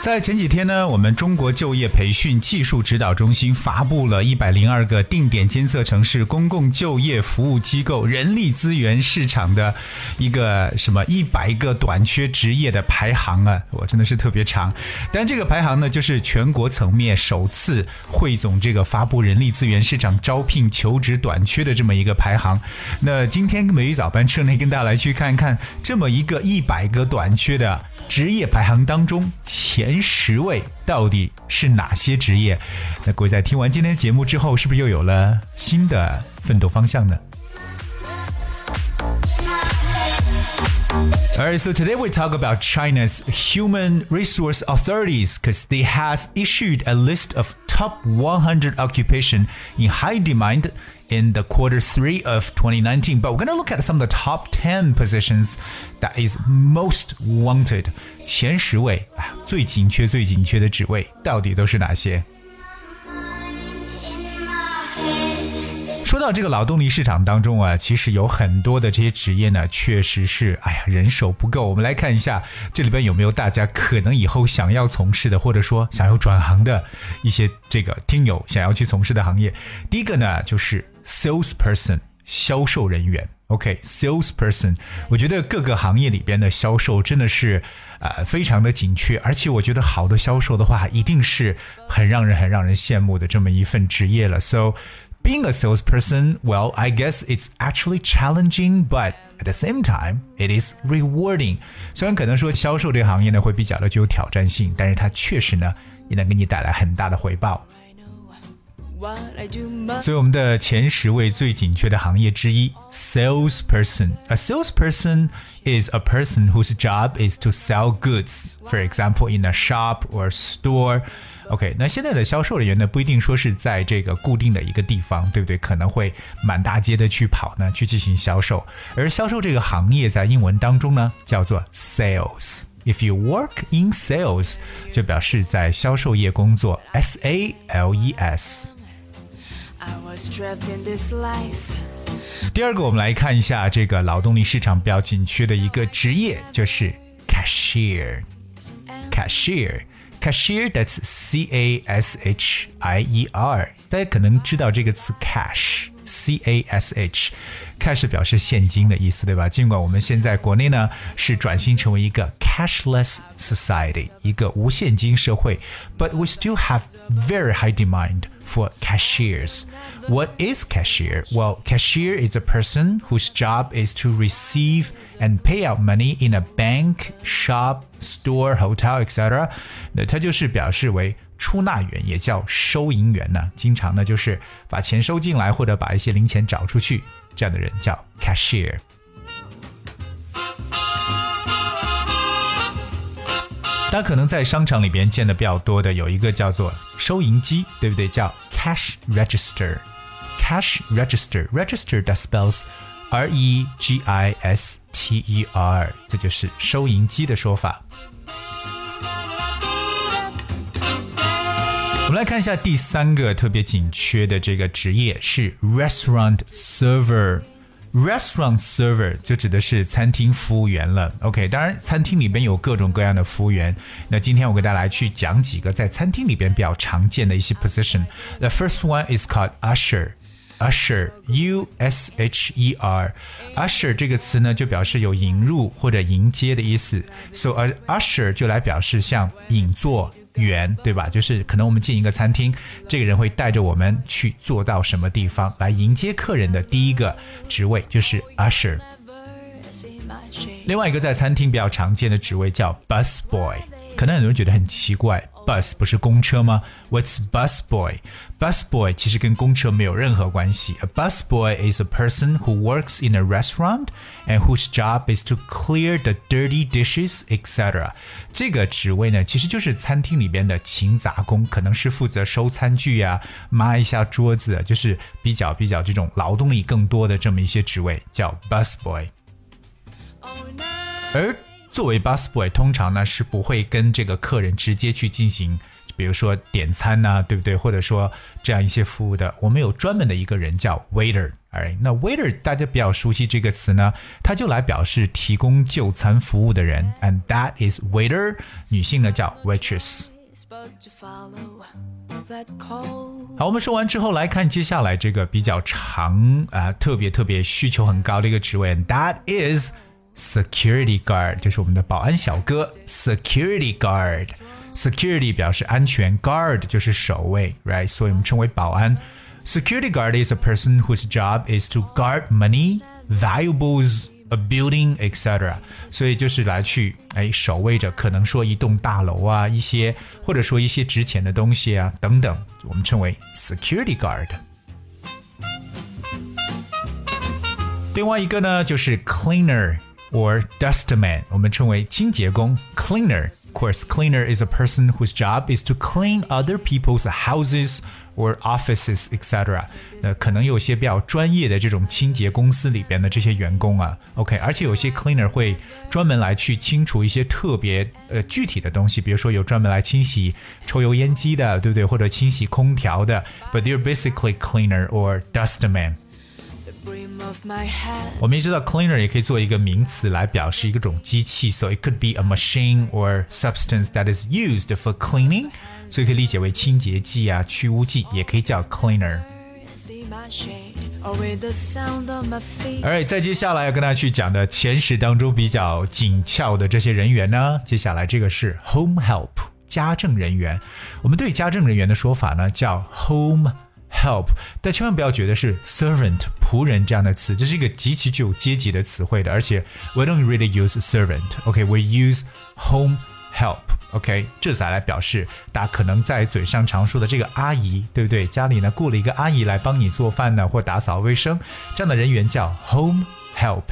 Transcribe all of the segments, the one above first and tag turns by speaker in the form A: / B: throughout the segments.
A: 在前几天呢，我们中国就业培训技术指导中心发布了一百零二个定点监测城市公共就业服务机构人力资源市场的一个什么一百个短缺职业的排行啊，我真的是特别长。但这个排行呢，就是全国层面首次汇总这个发布人力资源市场招聘求职短缺的这么一个排行。那今天美语早班车呢，跟大家来去看一看这么一个一百个短缺的职业排行当中前前十位到底是哪些职业？那各位在听完今天的节目之后，是不是又有了新的奋斗方向呢 ？Alright, so today we talk about China's human resource authorities because they has issued a list of top 100 occupation in high demand in the quarter three of 2019. But we're gonna look at some of the top 10 positions that is most wanted. 前十位啊，最紧缺、最紧缺的职位到底都是哪些？ 说到这个劳动力市场当中啊，其实有很多的这些职业呢，确实是，哎呀，人手不够。我们来看一下这里边有没有大家可能以后想要从事的，或者说想要转行的一些这个听友想要去从事的行业。第一个呢，就是 salesperson，销售人员。OK，salesperson，、我觉得各个行业里边的销售真的是呃非常的紧缺，而且我觉得好的销售的话，一定是很让人很让人羡慕的这么一份职业了。So being a salesperson, well, I guess it's actually challenging, but at the same time, it is rewarding. 虽然可能说销售这个行业呢会比较的具有挑战性，但是它确实呢也能给你带来很大的回报。
B: What I do must
A: 所以我们的前十位最紧缺的行业之一，salesperson。A salesperson is a person whose job is to sell goods. For example, in a shop or store. OK，那现在的销售人员呢，不一定说是在这个固定的一个地方，对不对？可能会满大街的去跑呢，去进行销售。而销售这个行业在英文当中呢，叫做 sales。If you work in sales，就表示在销售业工作，S A L E S。
B: I was trapped in this life.
A: 第二个，我们来看一下这个劳动力市场比较紧缺的一个职业，就是 cashier。cashier。cashier that's C A S H I E R，大家可能知道这个词 cash，C A S H，cash 表示现金的意思，对吧？尽管我们现在国内呢是转型成为一个 cashless society，一个无现金社会，but we still have very high demand for cashiers. What is cashier? Well, cashier is a person whose job is to receive and pay out money in a bank, shop, store, hotel, etc. 那它就是表示为 出纳员，也叫收银员呢。经常呢就是把钱收进来或者把一些零钱找出去，这样的人叫 cashier。大家可能在商场里边见的比较多的有一个叫做收银机，对不对？叫 cash register。cash register register that spells R E G I S T E R，这就是收银机的说法。我们来看一下第三个特别紧缺的这个职业是 restaurant server。Restaurant server 就指的是餐厅服务员了。OK，当然餐厅里边有各种各样的服务员。那今天我给大家来去讲几个在餐厅里边比较常见的一些 position。The first one is called usher。usher u s h e r usher 这个词呢，就表示有引入或者迎接的意思。So a usher 就来表示像引座员，对吧？就是可能我们进一个餐厅，这个人会带着我们去坐到什么地方来迎接客人的第一个职位就是 usher。另外一个在餐厅比较常见的职位叫 bus boy，可能很多人觉得很奇怪 bus 不是公车吗？What's bus boy? Bus boy 其实跟公车没有任何关系。A bus boy is a person who works in a restaurant and whose job is to clear the dirty dishes, etc. 这个职位呢，其实就是餐厅里边的勤杂工，可能是负责收餐具呀、抹一下桌子，就是比较比较这种劳动力更多的这么一些职位，叫 bus boy。而 作为 busboy，通常呢是不会跟这个客人直接去进行，比如说点餐呐、对不对？或者说这样一些服务的。我们有专门的一个人叫 waiter，哎，那 waiter 大家比较熟悉这个词呢，它就来表示提供就餐服务的人，and that is waiter。女性呢叫 waitress。好，我们说完之后来看接下来这个比较长啊、特别特别需求很高的一个职位，and that is security guard，就是我们的保安小哥，security guard。security 表示安全，guard 就是守卫，right？所以我们称为保安。Security guard is a person whose job is to guard money, valuables, a building, etc. 所以就是来去哎守卫着，可能说一栋大楼啊，一些或者说一些值钱的东西啊等等，我们称为 security guard。另外一个呢，就是 cleaner or dustman，我们称为清洁工 cleaner。Of course, cleaner is a person whose job is to clean other people's houses or offices, etc. 呃，可能有些比较专业的这种清洁公司里边的这些员工啊，OK，而且有些 cleaner 会专门来去清除一些特别呃具体的东西，比如说有专门来清洗抽油烟机的，对不对？或者清洗空调的，but they're basically cleaner or dustman。 我们也知道 cleaner 也可以做一个名词来表示一个种机器，so it could be a machine or substance that is used for cleaning，所以可以理解为清洁剂啊、去污剂，也可以叫 cleaner。
B: See my shade. Or with the sound of my feet.
A: Alright，再接下来要跟大家去讲的前十当中比较紧俏的这些人员呢，接下来这个是 home help 家政人员。我们对家政人员的说法呢叫 home help，但千万不要觉得是 servant 仆人这样的词，这是一个极其具有阶级的词汇的，而且 we don't really use servant，OK，we、use home help。OK，这才来表示大家可能在嘴上常说的这个阿姨，对不对？家里呢雇了一个阿姨来帮你做饭呢，或打扫卫生，这样的人员叫 home help。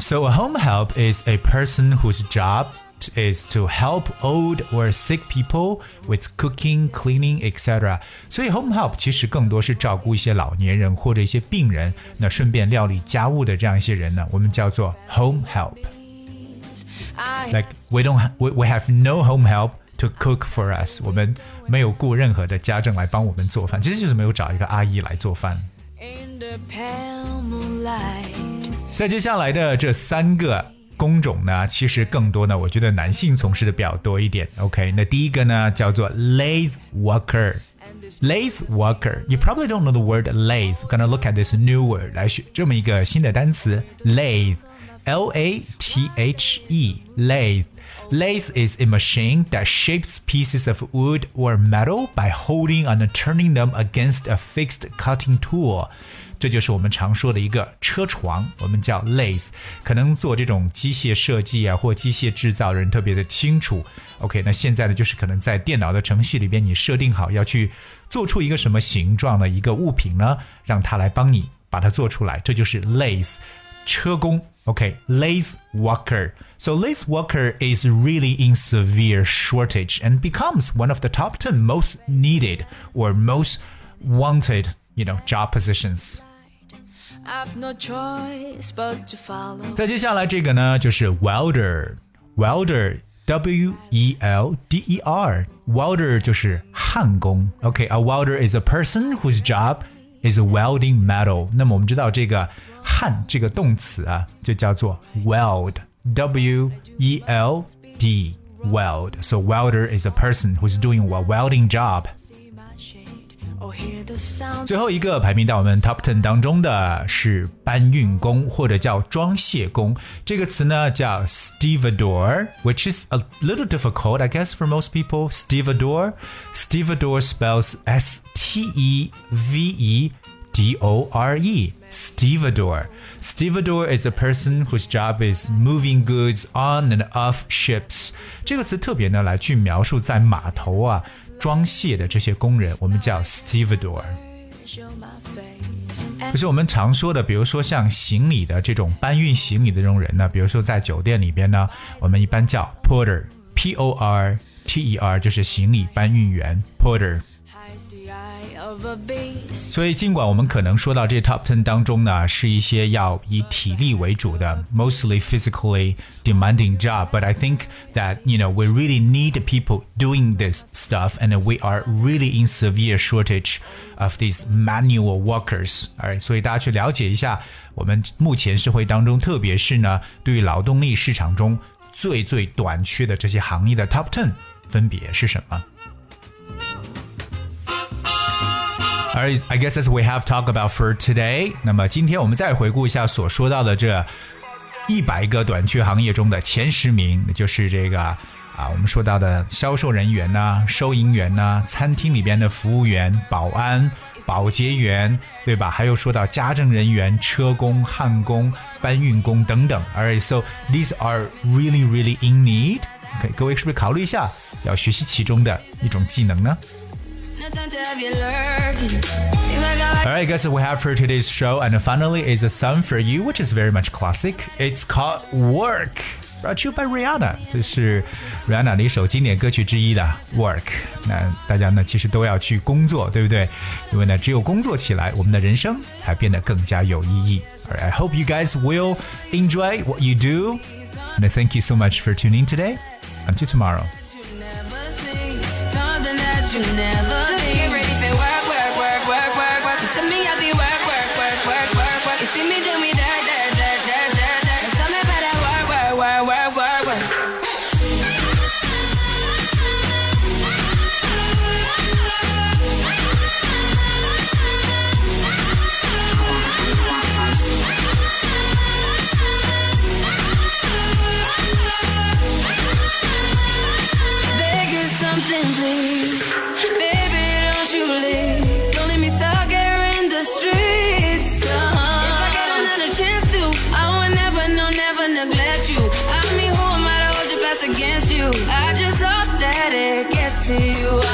A: So a home help is a person whose job is to help old or sick people with cooking, cleaning, etc. 所以 home help 其实更多是照顾一些老年人或者一些病人，那顺便料理家务的这样一些人呢，我们叫做 home help。
B: I
A: Like we don't ha- we we have no home help to cook for us，我们没有雇任何的家政来帮我们做饭，其实就是没有找一个阿姨来做饭。
B: in the pale moonlight.
A: 在接下来的这三个 工种呢，其实更多呢，我觉得男性从事的比较多一点。OK，那第一个呢叫做 lathe worker。Lathe worker, you probably don't know the word lathe. We're gonna look at this new word 来学这么一个新的单词 lathe, L A T H E, lathe. Lathe is a machine that shapes pieces of wood or metal by holding and turning them against a fixed cutting tool. 这就是我们常说的一个车床，我们叫 lathe。可能做这种机械设计啊或机械制造的人特别的清楚。OK，那现在呢，就是可能在电脑的程序里边，你设定好要去做出一个什么形状的一个物品呢，让它来帮你把它做出来，这就是 lathe。车工，OK, lathe worker. So lathe worker is really in severe shortage and becomes one of the top 10 most needed or most wanted, you know, job positions. 再接下来这个呢，就是 welder，welder。W E L D E R welder 就是焊工。OK，a、welder is a person whose job is welding metal。那么我们知道这个焊这个动词啊，就叫做 weld，W E L D weld。So welder is a person who's doing a welding job。 最后一个排名到我们 top ten 当中的是搬运工或者叫装卸工，这个词呢叫 stevedore，which is a little difficult, I guess, for most people. Stevedore, stevedore spells S T E V E D O R E. Stevedore. Stevedore is a person whose job is moving goods on and off ships. 这个词特别呢来去描述在码头啊 装卸的这些工人，我们叫 stevedore 可是我们常说的，比如说像行李的这种搬运行李的这种人呢，比如说在酒店里边呢，我们一般叫 porter，p o r t e r，就是行李搬运员 porter。所以，尽管我们可能说到这 top ten 当中呢，是一些要以体力为主的，mostly physically demanding job，but I think that you know we really need people doing this stuff, and we are really in severe shortage of these manual workers。哎，所以大家去了解一下我们目前社会当中，特别是呢，对于劳动力市场中最最短缺的这些行业的 top ten 分别是什么 ？Alright, I guess as we have talked about for today. 那么今天我们再回顾一下所说到的这一百个短缺行业中的前十名，就是这个啊，我们说到的销售人员呐、收银员呐、餐厅里边的服务员、保安、保洁员，对吧？还有说到家政人员、车工、焊工、搬运工等等。Alright, so these are really, really in need. OK，各位是不是考虑一下要学习其中的一种技能呢？Alright, guys, we have for today's show, and finally, it's a song for you, which is very much classic. It's called "Work." Brought to you by Rihanna，这是 Rihanna 的一首经典歌曲之一的《Work》。那大家呢，其实都要去工作，对不对？因为呢，只有工作起来，我们的人生才变得更加有意义。Alright, I hope you guys will enjoy what you do, and thank you so much for tuning in today. Until tomorrow.
B: I just hope that it gets to you.